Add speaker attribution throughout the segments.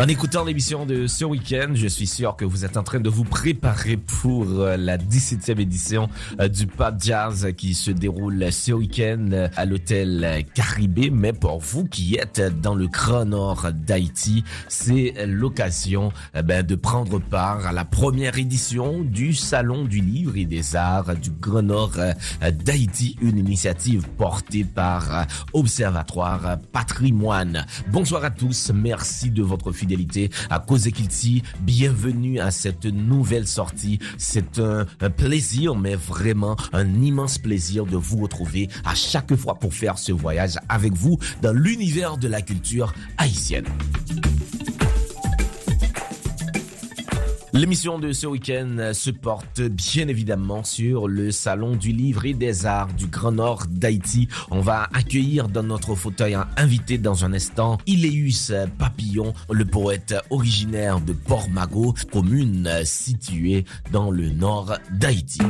Speaker 1: En écoutant l'émission de ce week-end, je suis sûr que vous êtes en train de vous préparer pour euh, la 17e édition euh, du Pop Jazz qui se déroule ce week-end euh, à l'hôtel Caribé. Mais pour vous qui êtes dans le grand nord d'Haïti, c'est l'occasion ben, de prendre part à la première édition du Salon du Livre et des Arts du grand nord d'Haïti, une initiative portée par Observatoire Patrimoine. Bonsoir à tous, merci de votre fidélité à Cause Kilti. Bienvenue à cette nouvelle sortie. C'est un, plaisir, mais vraiment un immense plaisir de vous retrouver à chaque fois pour faire ce voyage avec vous dans l'univers de la culture haïtienne. L'émission de ce week-end se porte bien évidemment sur le Salon du Livre et des Arts du Grand Nord d'Haïti. On va accueillir dans notre fauteuil un invité dans un instant, Iléus Papillon, le poète originaire de Port-Mago, commune située dans le nord d'Haïti.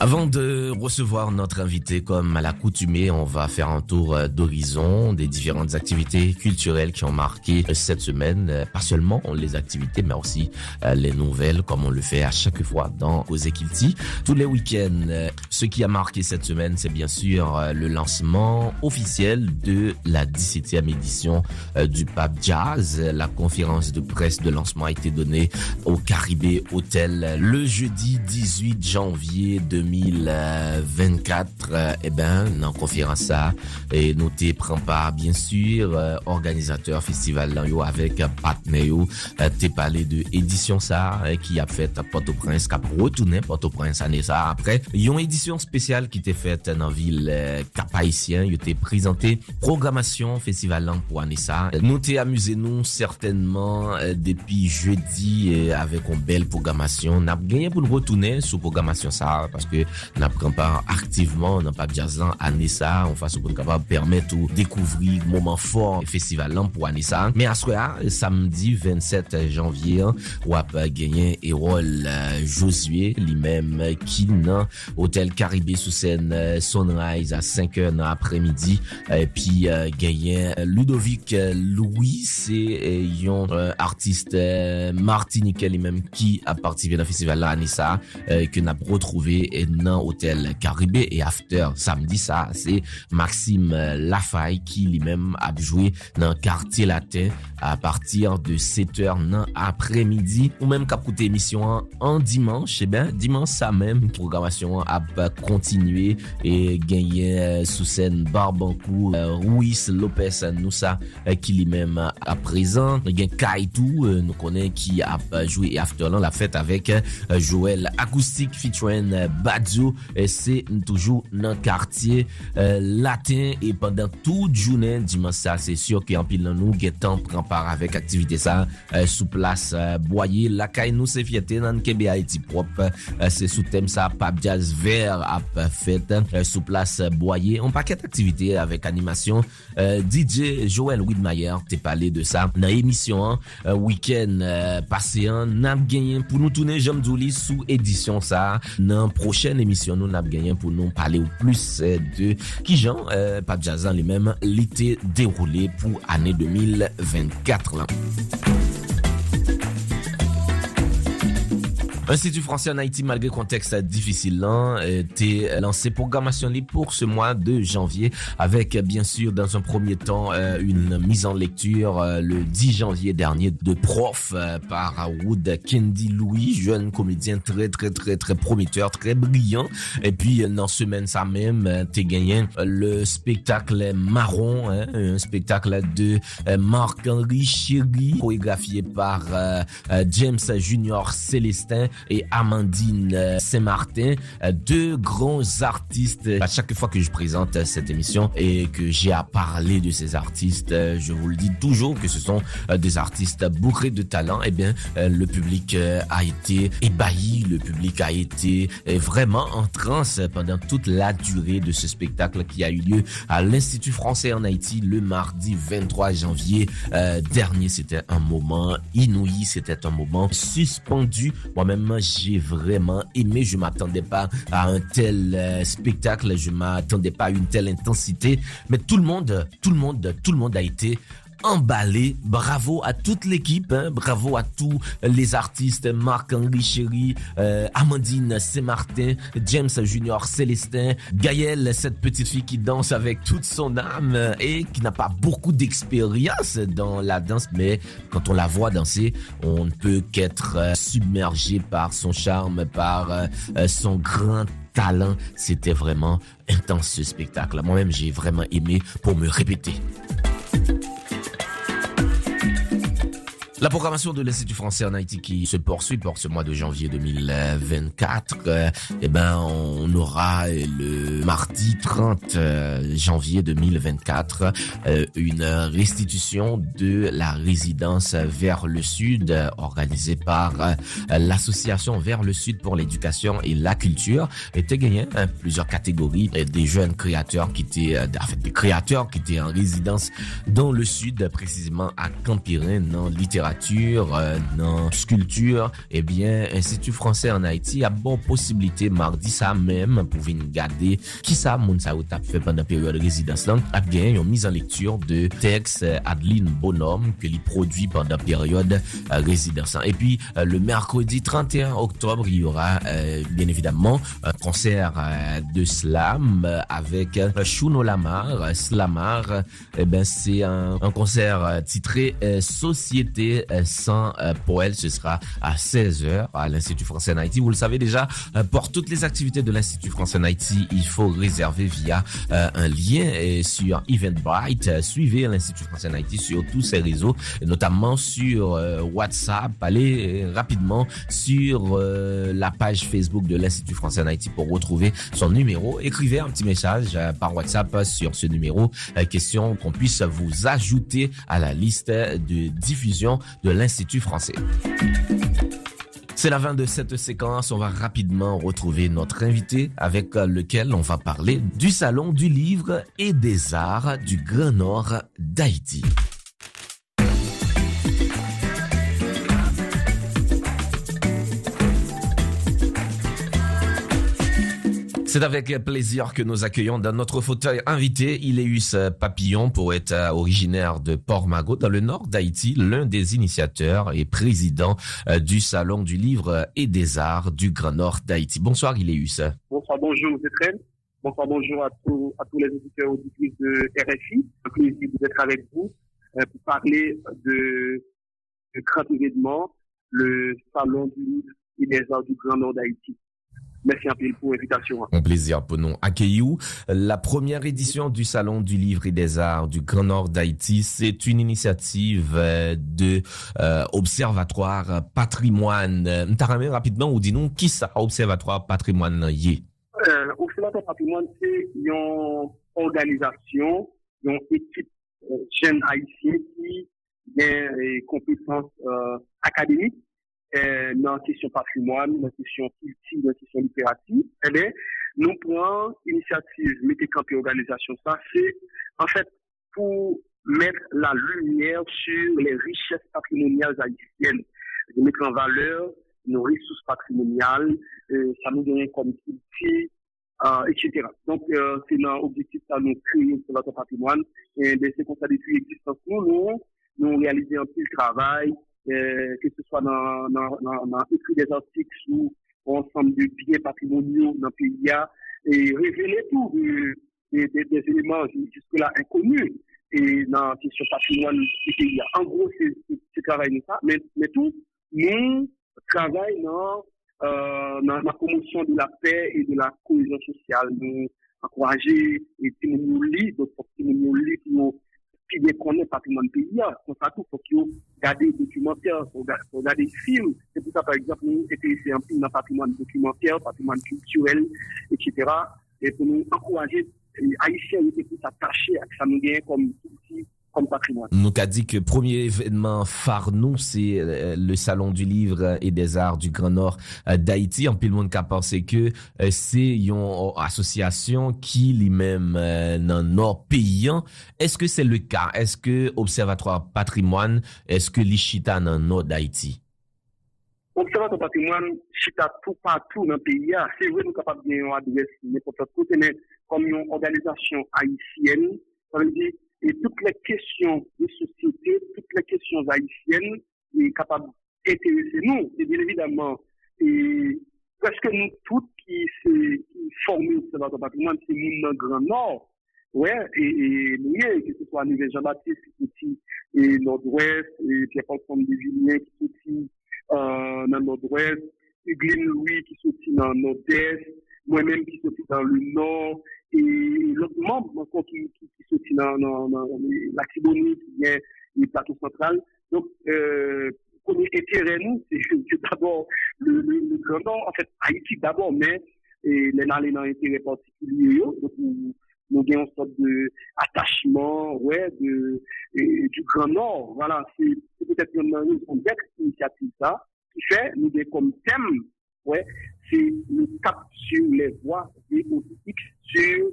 Speaker 1: Avant de recevoir notre invité comme à l'accoutumée, on va faire un tour d'horizon des différentes activités culturelles qui ont marqué cette semaine. Pas seulement les activités, mais aussi les nouvelles, comme on le fait à chaque fois dans Ozekilti. Tous les week-ends, ce qui a marqué cette semaine, c'est bien sûr le lancement officiel de la 17e édition du Pape Jazz. La conférence de presse de lancement a été donnée au Caribé Hotel le jeudi 18 janvier 2020. 2024, eh ben, nan conférence ça, et noté prend part, bien sûr, euh, organisateur festival là, yo, avec partenaire yo, euh, t'es parlé de édition ça, eh, qui a fait Port-au-Prince, qui a retourné Port-au-Prince année ça après. Yon édition spéciale qui était faite dans ville euh, cap-haïtien, yo t'es présenté programmation festival là pour année ça. Nous t'es amusé nous, certainement, euh, depuis jeudi, et avec une belle programmation. N'a gagné pour retourner sous programmation ça, parce que n'a pris part activement dans Pape Jazz lan année ça on fasse pour capable permettre ou découvrir moment fort festival lan pour année ça mais à soir samedi 27 janvier ou a gagné Erol Josué lui-même qui dans hôtel Caribé sous scène Sunrise à 5h dans après-midi et puis gagné Ludovic Louis c'est un artiste martiniquais lui-même qui a participé dans festival là année ça que n'a retrouvé nan Hotel Karibé e after samdi sa se Maxime Lafay ki li men apjouye nan Kartier Latin a partir de 7h nan apremidi ou men kap koute emisyon an, an dimanche e ben dimanche sa men programasyon ap kontinue e genye euh, sou sen Barbankou euh, Ruiz Lopez Nousa ki euh, li men ap prezan gen Kaitou nou konen ki ap jouye after lan la fèt avèk Joel Akoustik featuring Bad radio se toujou nan kartye euh, latin e pandan tout jounen diman sa se syo ki anpil nan nou getan pran par avek aktivite euh, sa sou plas euh, boye lakay nou se fiete nan kebe Haiti prop se sou tem sa pap jazz ver ap fet sou plas boye an paket aktivite avek animasyon DJ Joel Widmayer te pale de sa nan emisyon an week-end paseyan nan genyen pou nou toune jom djouli sou edisyon sa nan proche prochen emisyon nou nap genyen pou nou pale ou plus de ki jan Pape Jazan li men l'ite deroule pou ane 2024 lan. Institut Français en Haïti, malgré contexte difficile, t'es lancé programmation libre pour ce mois de janvier avec bien sûr dans un premier temps une mise en lecture le 10 janvier dernier de prof par Wood Kendi Louis, jeune comédien très très très très prometteur, très brillant. Et puis dans semaine ça même t'es gagné le spectacle Marron, un spectacle de Marc-Henri Chéry chorégraphié par James Junior Célestin et Amandine Saint-Martin, deux grands artistes. À chaque fois que je présente cette émission et que j'ai à parler de ces artistes, je vous le dis toujours que ce sont des artistes bourrés de talent. Eh bien, le public a été ébahi, le public a été vraiment en transe pendant toute la durée de ce spectacle qui a eu lieu à l'Institut français en Haïti le mardi 23 janvier euh, dernier. C'était un moment inouï, c'était un moment suspendu. Moi-même, j'ai vraiment aimé. Je m'attendais pas à un tel euh, spectacle, je m'attendais pas à une telle intensité. Mais tout le monde, tout le monde, tout le monde a été emballé. Bravo à toute l'équipe, hein. bravo à tous les artistes, Marc-Henri Chéry, euh, Amandine Saint-Martin, James Junior Célestin, Gaëlle, cette petite fille qui danse avec toute son âme et qui n'a pas beaucoup d'expérience dans la danse, mais quand on la voit danser, on ne peut qu'être euh, submergé par son charme, par euh, son grand talent. C'était vraiment intense ce spectacle. Moi-même, j'ai vraiment aimé pour me répéter. La programmation de l'Institut français en Haïti qui se poursuit pour ce mois de janvier 2024, euh, eh ben, on aura le mardi 30 euh, janvier 2024 euh, une restitution de la résidence vers le sud organisée par l'association vers le sud pour l'éducation et la culture. Était gagné hein, plusieurs catégories des jeunes créateurs qui étaient, en fait, des créateurs qui étaient en résidence dans le sud, précisément à Campirin, dans littérature euh, dans sculpture, eh bien, Institut français en Haïti a bon possibilité mardi ça même pour venir garder qui ça moun ou fait pendant période de résidence là, a bien une mise en lecture de texte Adeline Bonhomme que lui produit pendant période euh, résidence. Et puis euh, le mercredi 31 octobre, il y aura bien évidemment un concert de slam avec Shuno Lamar, Slamar. Eh ben c'est un concert titré Société sans euh, poète. Ce sera à 16h à l'Institut français en Haïti. Vous le savez déjà, euh, pour toutes les activités de l'Institut français en Haïti, il faut réserver via euh, un lien sur Eventbrite. Suivez l'Institut français en Haïti sur tous ses réseaux, notamment sur WhatsApp. Allez rapidement sur la page Facebook de l'Institut français en Haïti pour retrouver son numéro. Écrivez un petit message par WhatsApp sur ce numéro, question qu'on puisse vous ajouter à la liste de diffusion de l'Institut français. C'est la fin de cette séquence. On va rapidement retrouver notre invité avec lequel on va parler du Salon du Livre et des Arts du Grand Nord d'Haïti. C'est avec plaisir que nous accueillons dans notre fauteuil invité Iléus Papillon, poète originaire de Port-Magot, dans le nord d'Haïti, l'un des initiateurs et président euh, du Salon du Livre et des Arts du Grand Nord d'Haïti. Bonsoir Iléus.
Speaker 2: Bonsoir, bonjour Zétrel. Bonsoir, bonjour à tous, à tous les auditeurs auditrices de RFI. Un plaisir d'être avec vous euh, pour parler de, de grand événement, le Salon du Livre et des Arts du Grand Nord d'Haïti. Merci un peu pour l'invitation.
Speaker 1: Un plaisir pour nous accueillir. La première édition du Salon du Livre et des Arts du Grand Nord d'Haïti, c'est une initiative euh, de euh, Observatoire Patrimoine. Nous rapidement ou dis-nous qui ça Observatoire Patrimoine
Speaker 2: y euh, Observatoire Patrimoine, c'est une organisation, une équipe euh, jeune haïtienne qui a des compétences euh, académiques euh, dans la question patrimoine, culture, dans la question littérature, eh bien, nous prenons l'initiative, mettez campé organisation, ça, c'est, en fait, pour mettre la lumière sur les richesses patrimoniales haïtiennes, de mettre en valeur nos ressources patrimoniales, euh, ça nous donne comme culture, euh, etc. Donc, euh, dans l'objectif de nous créer sur notre patrimoine, et de ces constats depuis existence, nous, nous, nous réaliser un petit travail, euh, que ce soit dans, dans, dans, écrit des articles sur ensemble de biens patrimoniaux dans le pays et révéler tout des, des, des éléments jusque-là inconnus et dans question patrimoine du pays. En gros, c'est travail ça, mais, mais tout, nous travaillons dans, euh, dans la promotion de la paix et de la cohésion sociale. Nous encourager et si nous lisons, qui bien connaît patrimoine pays, c'est ça tout, faut qu'il regarder des documentaires, pour regarder des films. C'est pour ça, par exemple, nous intéressons un film dans patrimoine documentaire, patrimoine culturel, etc. Et pour nous encourager, les Haïtiens étaient plus attachés à ça nous gagne comme outil comme patrimoine.
Speaker 1: Nous a dit que premier événement phare nous, c'est euh, le Salon du Livre et des Arts du Grand Nord euh, d'Haïti. En pile monde qui a pensé que euh, c'est une association qui lui-même dans nord paysan. Est-ce que c'est le cas? Est-ce que Observatoire Patrimoine, est-ce que l'Ichita dans nord d'Haïti?
Speaker 2: Observatoire Patrimoine, chita tout partout dans le pays. C'est vrai, nous sommes capables de n'importe côté, mais comme une organisation haïtienne, ça veut dire et toutes les questions de société, toutes les questions haïtiennes, est capable d'intéresser nous. Et bien évidemment, et presque nous toutes qui se formons sur notre patrimoine, c'est nous dans le Grand Nord. Ouais, et, et nous, que ce soit à Jean-Baptiste, qui et Nord-Ouest, et Pierre-Paul de Julien, qui est euh, dans Nord-Ouest, Hugueline Louis, qui est dans le Nord-Est, moi-même qui suis dans le Nord, et l'autre membre encore qui, qui, qui sortit dans, dans, dans qui vient du plateau central. Donc, euh, premier intérêt, nous, c'est d'abord le, Grand Nord, en fait, Haïti d'abord, mais et les dans un intérêt particulier, donc nous, avons une sorte de attachement, ouais, de, du Grand Nord. Voilà, c'est peut-être une d'être initiative ça, qui fait, nous avons comme thème, ouais, c'est le cap sur les voies géopolitiques, sur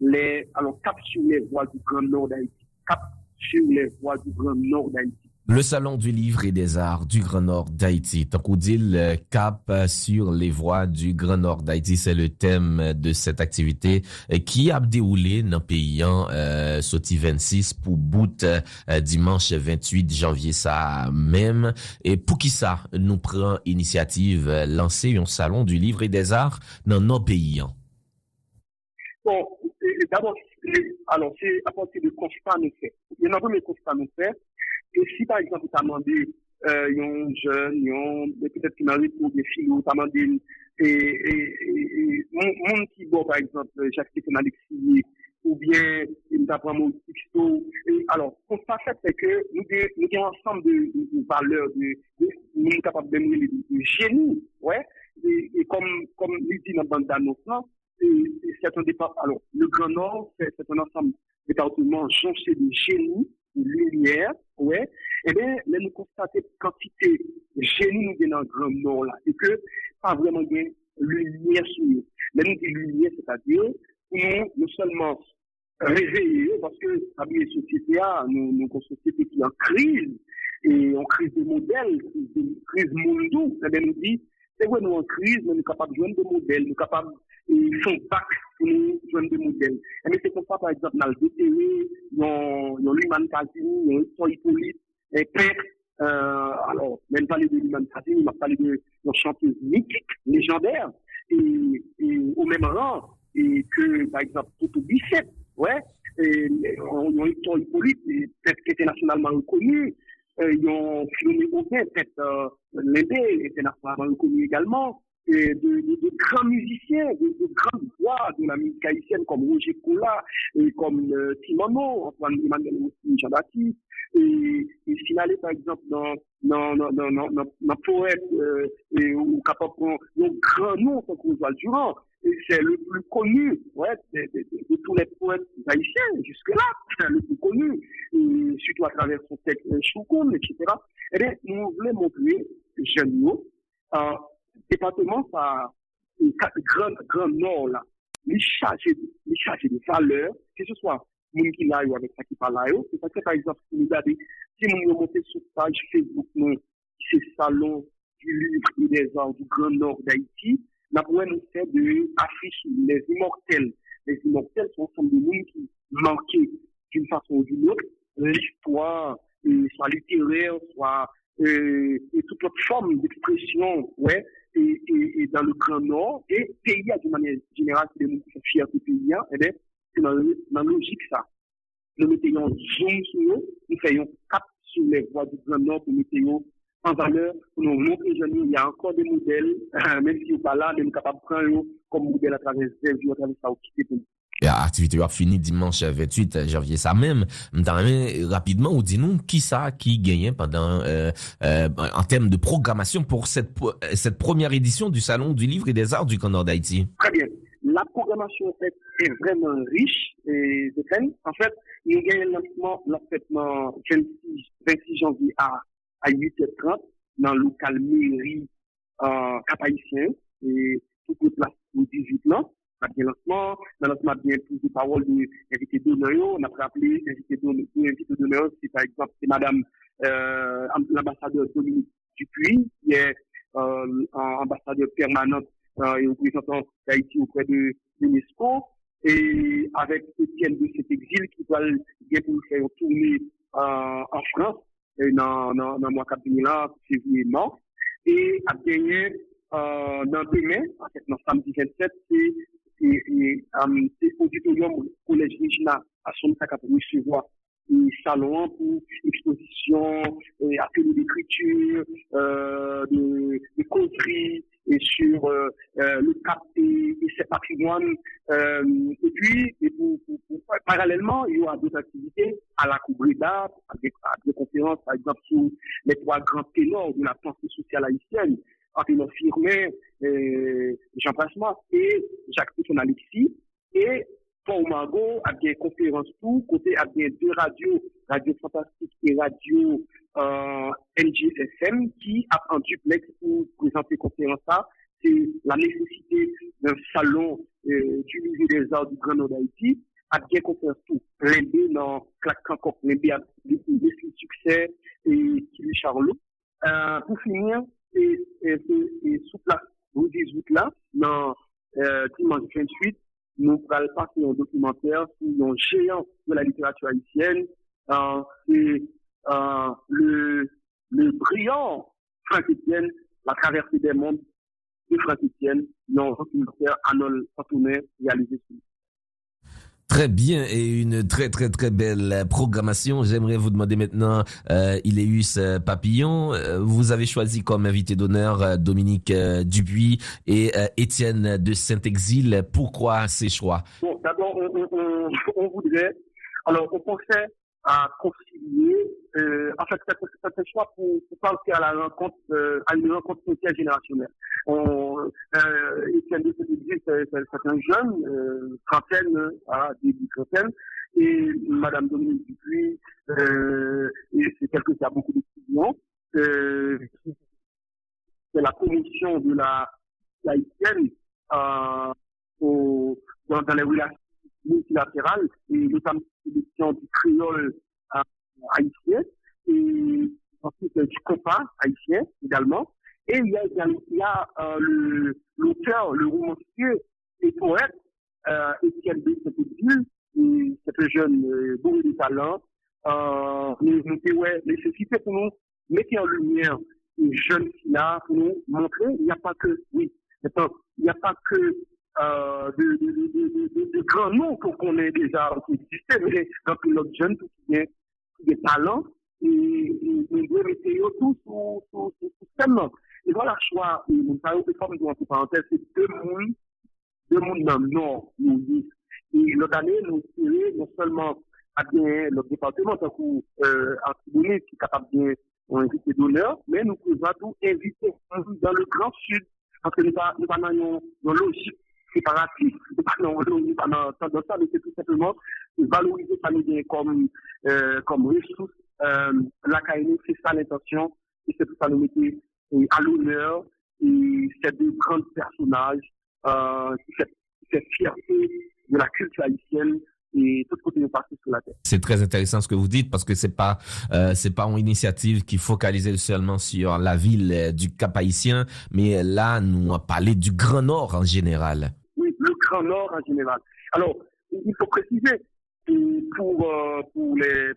Speaker 2: les, alors cap sur les voies du Grand Nord d'Haïti, cap sur les voies du Grand Nord d'Haïti.
Speaker 1: Le Salon du Livre et des Arts du Grand Nord d'Haïti. Tant qu'on dit cap sur les voies du Grand Nord d'Haïti, c'est le thème de cette activité qui a déroulé dans le pays euh, 26 pour bout euh, dimanche 28 janvier ça même. Et pour qui ça nous prend initiative euh, lancer un Salon du Livre et des Arts dans nos pays?
Speaker 2: Bon, d'abord, alors à partir de constat fait. Il y a constat fait et si par exemple, tu as demandé euh, un jeune, peut-être qui m'arrive pour des filles, ou tu as demandé et, et, et, mon, qui bon, par exemple, Jacques Stéphane Alexis, ou bien il apprend mon texto. Alors, ce qu'on fait, c'est que nous, nous avons ensemble de, de, de valeurs, de, de, nous sommes capables de mener de, génie, ouais. Et, et comme, comme il dit dans le bande d'annonce, c'est un départ, alors, le Grand Nord, c'est un ensemble département jonché de génie, lumière, ouais, eh bien, là, nous constatons quantité de génie dans le grand nord là, et que pas vraiment de lumière sur nous. Là, nous dit lumière, c'est-à-dire, nous, nous seulement réveiller, parce que, la société, nous, nous, une société qui est en crise, et en crise de modèles, crise, mondiale, eh bien, nous dit, c'est vrai, nous en crise, mais nous sommes capables de jouer des modèles, nous sommes capables de bac pour nous jouer des modèles. Et mais c'est comme ça, par exemple, dans le DTE, il y a l'Human Casini, il y a Histoire Hippolyte, et peintre, euh, alors, même parler de l'Human Casini, il m'a parlé de, de chanteuse mythique, légendaire, et, et au même rang, et que, par exemple, Toto Bisset, ouais, et, il y a Histoire Hippolyte, peut-être internationalement reconnu, euh, ils ont filmé Aubin, peut-être euh, Lébé était reconnu également, et de, de, de, grands musiciens, de, de grandes voix de la musique haïtienne comme Roger Cola et comme euh, Timono, Antoine Emmanuel Jean-Baptiste, et, et signaler par exemple dans dans dans dans dans, poète euh, et ou capable un grand nom comme Oswald Durand c'est le plus connu ouais, de, de, de, de, tous les poètes haïtiens jusque-là, le plus connu, et surtout à travers son texte Choukoun, etc. Et bien, nous voulons montrer, jeunes, euh, département, ça, grand, grand nord, là, les chargés, les chargés de valeurs, que ce soit moun qui avec ça qui parle là, c'est parce que, par exemple, si nous regardons, si nous montons sur page Facebook, nous, c'est salon du livre et des arts du Grand Nord d'Haïti, nous faire de afficher les immortels. Les immortels sont ensemble de monde qui manquaient d'une façon ou d'une autre l'histoire, euh, soit littéraire, soit euh, et toute autre forme d'expression, ouais, et, et, et, dans le Grand Nord, et pays, d'une manière générale, c'est des gens qui sont fiers de pays, et eh bien, c'est dans, dans la logique ça. Nous mettons zoom sur nous, nous faisons cap sur les voies du Grand Nord pour mettre en valeur, pour nous montrer que il y a encore des modèles, même si on pas là, nous sommes capables de prendre comme modèle à travers les à travers ça, pour
Speaker 1: Aktivite yo ap fini dimanche 28 janvye sa mem. Mtame rapidement ou di nou ki sa ki genyen pendant en term de programmasyon pour cette première édition du Salon du Livre et des Arts du Condor d'Haïti?
Speaker 2: Très bien. La programmasyon est vraiment riche. En fait, il y a un lancement le 26 janvye à 8h30 dans le local mairie et le place au 18 ans. A bien lancement. Dans lancement, bien plus de paroles d'invités d'honneur. On a rappelé l'invité d'honneur, c'est par exemple, c'est madame, euh, l'ambassadeur Dominique Dupuis, qui est, euh, ambassadeur permanent, euh, et représentant d'Haïti auprès de l'UNESCO. Et avec Étienne de cet exil qui va bien pour faire tourner, euh, en France, dans, dans, le mois 4 là, février, mars. Et a gagné, euh, dans demain, en fait, dans samedi 27, c'est c'est auditorium collège Regina à son pour recevoir un salon pour exposition, atelier d'écriture, euh, de, de et sur euh, euh, le cap et, ses patrimoines. Euh, et puis, et pour, pour, pour, parallèlement, il y aura d'autres activités à la Coubreda, avec des conférences, par exemple, sur les trois grands ténors de la pensée sociale haïtienne. Anténon Firmin, euh, Jean Passement et Jacques Pousson Alexis. Et Paul Margot a bien conférence tout, côté a bien deux radios, Radio Fantastique et Radio euh, qui a un duplex pour présenter conférence ça. C'est la nécessité d'un salon euh, du musée des arts du Grand Nord d'Haïti, a bien conférence tout. L'aider dans Claque encore, l'aider à succès et Kili Charlot. Euh, pour finir, et sous place vous 18 là, dans dimanche 28, nous allons passer un documentaire sur un géant de la littérature haïtienne. Euh, c'est euh, le, le brillant Franck Etienne, la traversée des mondes de Franck Etienne, un documentaire Arnold Fatounet réalisé sur
Speaker 1: Très bien et une très très très belle programmation. J'aimerais vous demander maintenant, euh, Iléus euh, Papillon, euh, vous avez choisi comme invité d'honneur euh, Dominique Dupuis et Étienne de Saint-Exil. Pourquoi ces choix?
Speaker 2: D'abord, on, voudrait, alors on pensait à concilier, euh, en fait, c'est un choix pour, pour à la rencontre, euh, à une rencontre sociale générationnelle. On, euh, Étienne de c'est un jeune, euh, trentaine, à début trentaine, et Madame Dominique Dupuis, euh, c'est quelqu'un qui a beaucoup d'étudiants, euh, c'est la commission de la haïtienne, euh, au, dans, dans les relations multilatérales, et notamment l'édition du créole haïtien, et ensuite du compas haïtien également. Et il y a, il y a euh, l'auteur, le, romancier et poète euh, Étienne. Saint-Exil, c'est un jeune euh, bourré de talent. Euh, nous, ouais, nécessité pour nous mettre en lumière une jeune fille-là, pour nous montrer, il n'y a pas que, oui, il n'y a pas que euh, de, de, de, de, de grands noms qu'on connaît déjà qui existaient, mais dans tout notre jeune, tout qui de talent et de mettre tout sous son système. Et voilà, choix, et nous parlons de forme entre parenthèses, c'est deux mondes, deux mondes dans le nord, nous disent. Et l'autre année, nous tirons non seulement à bien le département, tant qu'on euh, Antibonite qui est capable de inviter d'honneur, mais nous pouvons tout inviter dans le grand sud, parce que nous sommes dans une logique séparatiste, nous sommes dans un temps mais c'est tout simplement valoriser famille comme, euh, comme ressource. Euh, la CAINI, c'est ça l'intention, et c'est tout ça nous mettre à l'honneur, et c'est deux grands personnages, euh, cette, cette fierté de la culture haïtienne, et tout côté sur la terre.
Speaker 1: C'est très intéressant ce que vous dites parce que c'est pas euh, c'est pas une initiative qui focalisait seulement sur la ville euh, du Cap Haïtien, mais là nous on parlé du Grand Nord en général
Speaker 2: le Grand Nord en général. Alors, il faut préciser pour, euh, pour, les,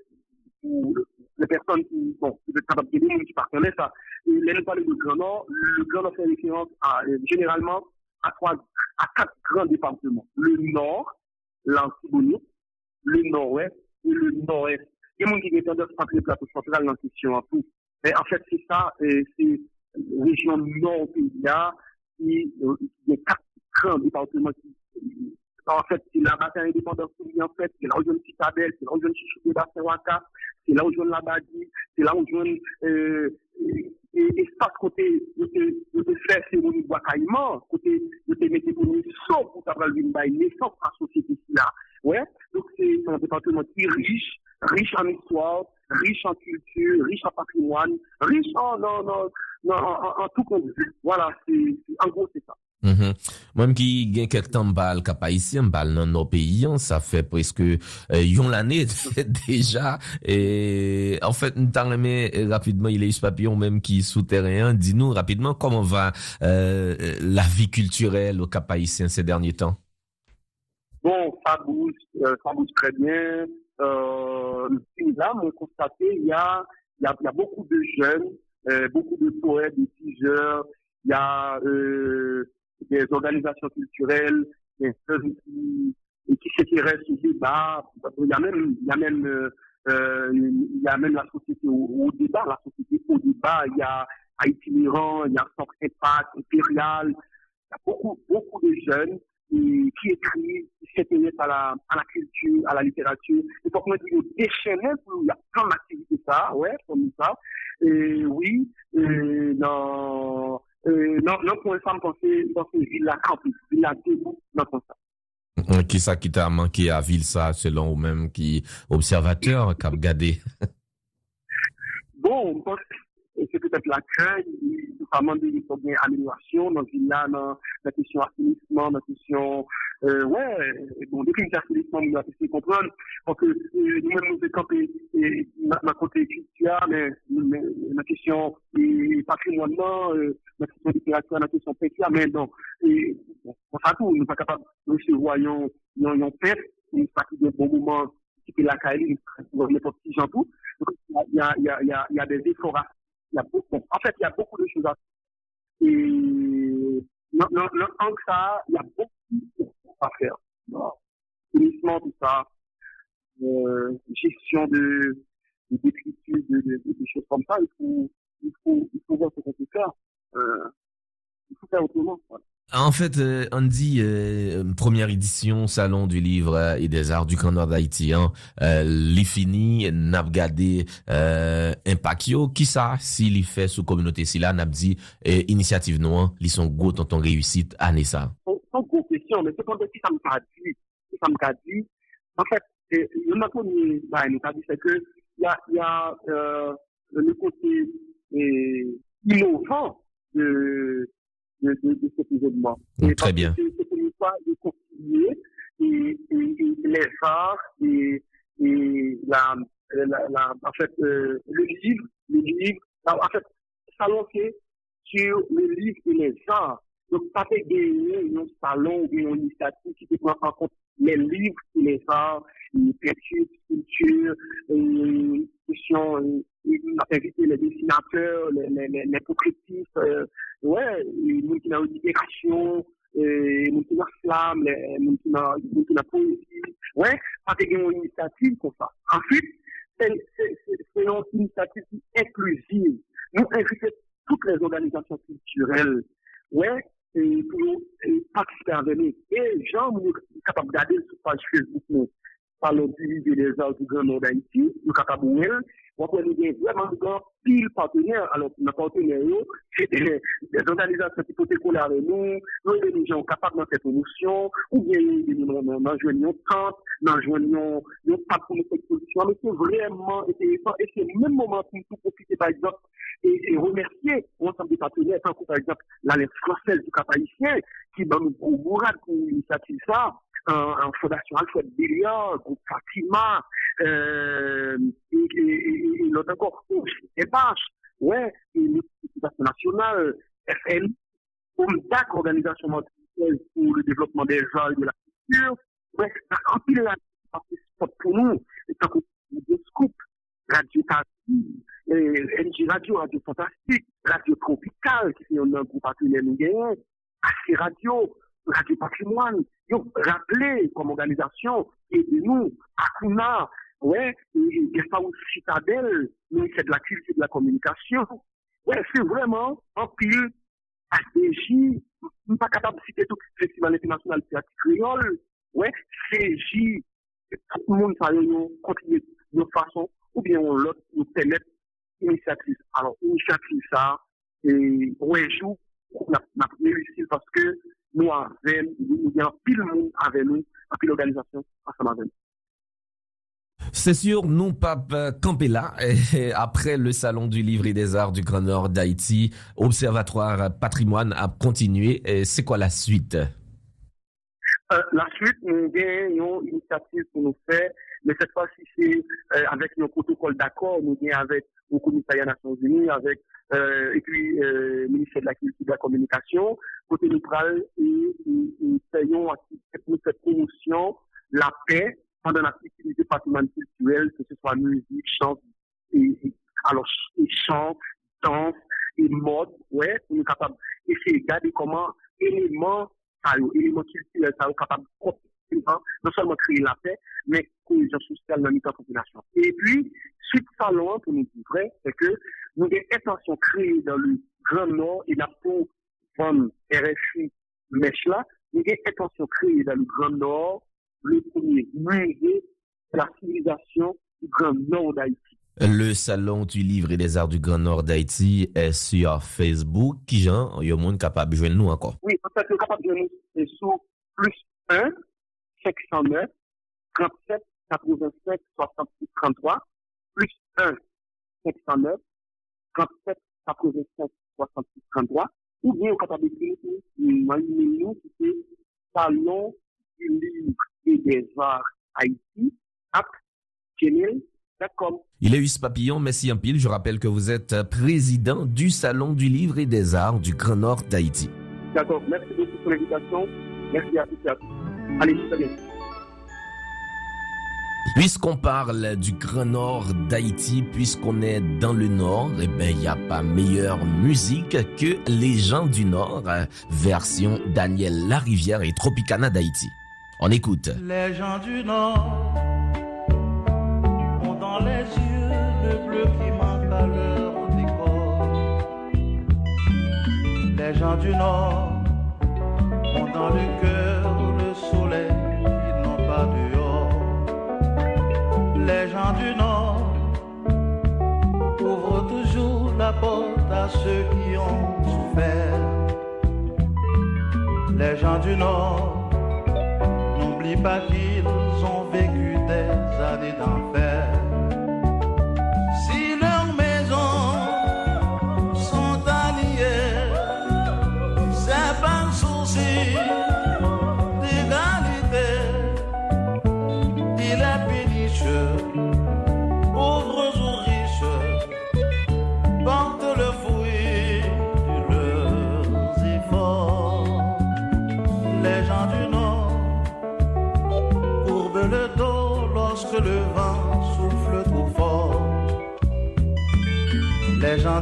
Speaker 2: pour les personnes qui, bon, qui partenaient ça, les du Grand Nord, le Grand Nord fait référence à, généralement à trois, à quatre grands départements. Le Nord, l'Antibonite, le Nord-Ouest et le Nord-Est. Il y a des gens qui ont tendance à le plateau central dans question en tout. Mais en fait, c'est ça, c'est région nord pays là, qui, euh, il y a quatre grands départements qui En fait, c'est la bataille indépendante qui en fait, c'est là où je Citadelle, c'est là où je Chichou de c'est là où je Labadi, c'est là où je euh, espace côté de te faire cérémonie de wakaïman, côté de te pour saut pour une baille naissance à société là. Donc c'est un département qui est riche, riche en histoire, riche en culture, riche en patrimoine, riche en, en, en, en, tout conduit. Voilà, c'est, en gros, c'est ça.
Speaker 1: Mm -hmm. Même qui gagne quelques temps bal cap haïtien bal dans nos pays hein, ça fait presque euh, yon l'année déjà et en fait nous t'en rapidement il est papillon même qui souterrain dis-nous rapidement comment va euh, la vie culturelle au cap haïtien ces derniers temps?
Speaker 2: Bon ça bouge euh, ça bouge très bien euh, là on constaté il y a il y a, il y a beaucoup de jeunes euh, beaucoup de poètes de teasers il y a euh, des organisations culturelles, des qui, qui s'intéressent au débat. Il y a même, il y a même, euh, il y a même la société au, débat, la société au débat. Il y a Haïti Miran, il y a Centre Impact, Impérial. Il y a beaucoup, beaucoup de jeunes qui, écrivent, qui s'intéressent à la, à la culture, à la littérature. Il faut qu'on dise déchaîner, il y a plein d'activités ça, ouais, comme ça. Et oui, et dans, non, non pour une femme penser, penser Villa Campus, Villa Debout, non comme ça.
Speaker 1: Qui ça qui t'a manqué à Ville ça, selon ou même qui observateur, qui a regardé?
Speaker 2: Bon, c'est peut-être l'accueil, notamment il faut bien amélioration dans Villa, dans la question assainissement, la question euh, ouais, bon, depuis une certaine on a essayé de comprendre, parce que euh, nous-mêmes nous campé ma mais, la question et patrimoine, euh, la question littérature, la question pétrole, mais donc, et, ça tout, nous sommes pas capables de se voyons, nous avons fait, nous sommes un bon moment, qui fait la caille, nous avons tout. Il y a, il y a, il y a, des efforts il y a beaucoup, en fait, il y a beaucoup de choses à faire. Et, non, non, non, tant que ça, il y a beaucoup à faire. Finissement, tout ça, euh, gestion de, d'écriture, de, de, de, choses comme ça, il faut, il faut, il faut voir ce qu'on peut faire. Euh, il faut faire autrement. Voilà.
Speaker 1: En fait, euh, dit euh, première édition Salon du livre et des arts du Nord d'Haïti, hein, euh, li fini, n'a regardé euh, Impactio, qui ça, si fait sous communauté si là, n'a dit euh, initiative noire, li son gros tonton réussite année ça.
Speaker 2: Sans gros question, mais c'est quand si ça me dit, si ça me dit, en fait, le premier, bah, il dit, c'est que il y a, y a euh, le côté euh, innovant de de, de, de cet événement.
Speaker 1: Et Très bien.
Speaker 2: C'est une fois de concilier et, et, et les arts et, et la, la, la, en fait, euh, le livre, le livre, en fait, salon c'est sur le livre et les arts. Donc, ça fait gagner un salon ou une initiative qui prend en compte les livres et les arts, les peintures, les questions, invité les dessinateurs, les, les, les, les portraitistes, euh, ouais, gens qui une libération, gens qui flamme, gens qui la poésie, ouais, fait une initiative comme ça. Ensuite, c'est une initiative inclusive. Nous invitons toutes les organisations culturelles, ouais, et pour participer à venir. Et les gens sont capables de regarder sur page Facebook, nous, du livre des arts du Grand Nord d'Haïti, nous sommes capables de Wapwe nou gen vweman gen pil partener, alo nan partener yo, se de organizasyon ki pote kou la re nou, nou e de nou jen kapak nan se promosyon, ou gen nan jwen yon kant, nan jwen yon pat pou nou se promosyon, men se vreman eteresan, e se men mouman pou nou profite par exemple, e remersiye ou ansam de partener, tan kou par exemple, la lèk fransèl du kapayisyen, ki ban nou kou mourad kou inisiativ sa, en Fondation Alfred Béliard, groupe Fatima, euh, et, et, l'autre encore, ouais, et l'éducation nationale, FN, OMDAC, Organisation mondiale pour le développement des arts et de la culture, ouais, en pile là, pour nous, tant que Scoop, Radio Tati, NG Radio, Radio Fantastique, Radio Tropical, qui est un groupe partenaire nous gagnons, AC Radio, Radio Patrimoine, ont rappelé comme organisation, et nous, Akuna, ouais, et Gestapo Citadel, nous, c'est de la culture de la communication. Ouais, c'est vraiment un pile ADJ, nous pas capable de citer tout le Festival international de théâtre créole, ouais, séji tout le monde sa yon kontinye de fason ou bien on lot nou tenet inisiatif. Alors, inisiatif sa, wèjou, na premier réussi parce que nou avèm, nou yon pile moun avè nou, pile organisasyon asam avèm.
Speaker 1: C'est sûr, nous, Pape Campella, après le Salon du Livre et des Arts du Grand Nord d'Haïti, Observatoire Patrimoine a continué. C'est quoi la suite?
Speaker 2: Euh, la suite, nous avons une initiative pour nous faire, mais cette fois-ci, c'est euh, avec nos protocoles d'accord, nous avons avec le commissariat des Nations Unies, avec euh, et puis le ministère de la Culture et de la Communication, côté neutral, et nous faisons cette promotion, la paix, pendant l'activité patrimoine culturel, que ce soit musique, chant, et, alors, et chant, danse, et mode, ouais, pour nous capables d'essayer de regarder comment éléments, éléments culturels, ça, capables non seulement créer la paix, mais cohésion sociale dans la population. Et puis, suite salon, pour nous dire vrai, c'est que nous avons intention créée dans le Grand Nord et la peau comme RFI mèche là, nous avons intention créée dans le Grand Nord le premier musée de la civilisation du Grand Nord d'Haïti.
Speaker 1: Le Salon du Livre et des Arts du Grand Nord d'Haïti est sur Facebook. Qui Jean, il y a monde capable de joindre nous encore?
Speaker 2: Oui, en fait, capable de joindre nous sur plus 1 509 37 87 66 33 plus 1 509 37 87 66 33 ou bien capable d'écrire nous qui c'est Salon du Livre des Arts Haïti à gmail.com.
Speaker 1: Il est Us Papillon, merci un pile. Je rappelle que vous êtes président du Salon du Livre et des Arts du Grand Nord d'Haïti.
Speaker 2: D'accord, merci beaucoup pour l'invitation. Merci à tous et à tous. Allez, très bien.
Speaker 1: Puisqu'on parle du Grand Nord d'Haïti, puisqu'on est dans le Nord, eh ben, il n'y a pas meilleure musique que les gens du Nord, version Daniel Larivière et Tropicana d'Haïti. On écoute.
Speaker 3: Les gens du Nord ont dans les yeux le bleu qui manque à leur décor. Les gens du Nord ont dans le cœur Les gens du Nord ouvrent toujours la porte à ceux qui ont souffert. Les gens du Nord N'oublie pas qu'ils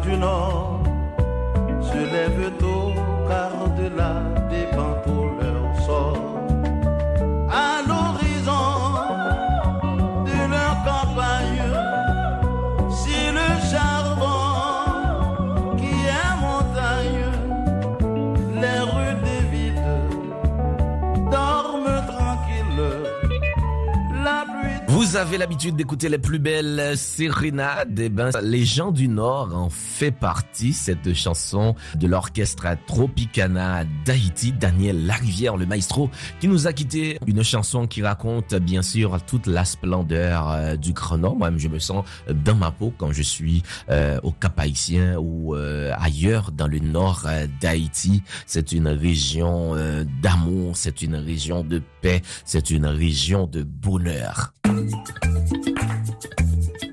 Speaker 3: Du Nord. Se lèvent tôt car de là dépend
Speaker 1: avez l'habitude d'écouter les plus belles sérénades, eh ben, les gens du Nord en fait partie, cette chanson de l'orchestre Tropicana d'Haïti, Daniel Larivière, le maestro, qui nous a quitté une chanson qui raconte, bien sûr, toute la splendeur euh, du Nord. Moi-même, je me sens dans ma peau quand je suis euh, au Cap Haïtien ou euh, ailleurs dans le Nord euh, d'Haïti. C'est une région euh, d'amour, c'est une région de paix, c'est une région de bonheur. チップスチップスチップスチップスチップス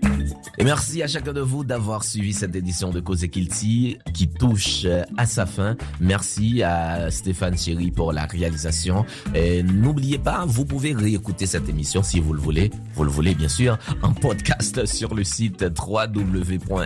Speaker 1: Et merci à chacun de vous d'avoir suivi cette édition de Cause Kilti qui touche euh, à sa fin. Merci à Stéphane Chéry pour la réalisation. Et n'oubliez pas, vous pouvez réécouter cette émission si vous le voulez. Vous le voulez bien sûr en podcast sur le site www.rfi.fr.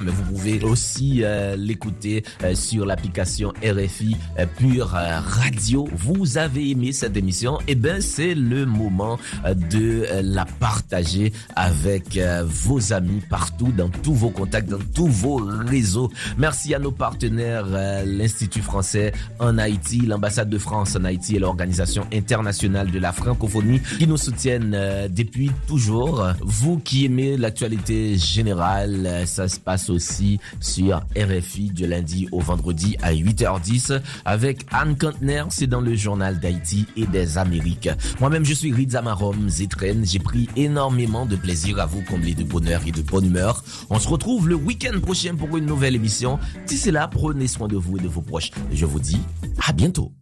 Speaker 1: Mais vous pouvez aussi euh, l'écouter euh, sur l'application RFI Pure Radio. Vous avez aimé cette émission? Eh ben c'est le moment de la partager avec avec euh, vos amis partout, dans tous vos contacts, dans tous vos réseaux. Merci à nos partenaires, euh, l'Institut français en Haïti, l'ambassade de France en Haïti et l'Organisation internationale de la francophonie qui nous soutiennent depuis toujours. Vous qui aimez l'actualité générale, ça se passe aussi sur RFI du lundi au vendredi à 8h10 avec Anne Kantner, c'est dans le journal d'Haïti et des Amériques. Moi-même, je suis Rizamarom Zetren. J'ai pris énormément de plaisir à vous combler de bonheur et de bonne humeur. On se retrouve le week-end prochain pour une nouvelle émission. D'ici là, prenez soin de vous et de vos proches. Je vous dis à bientôt.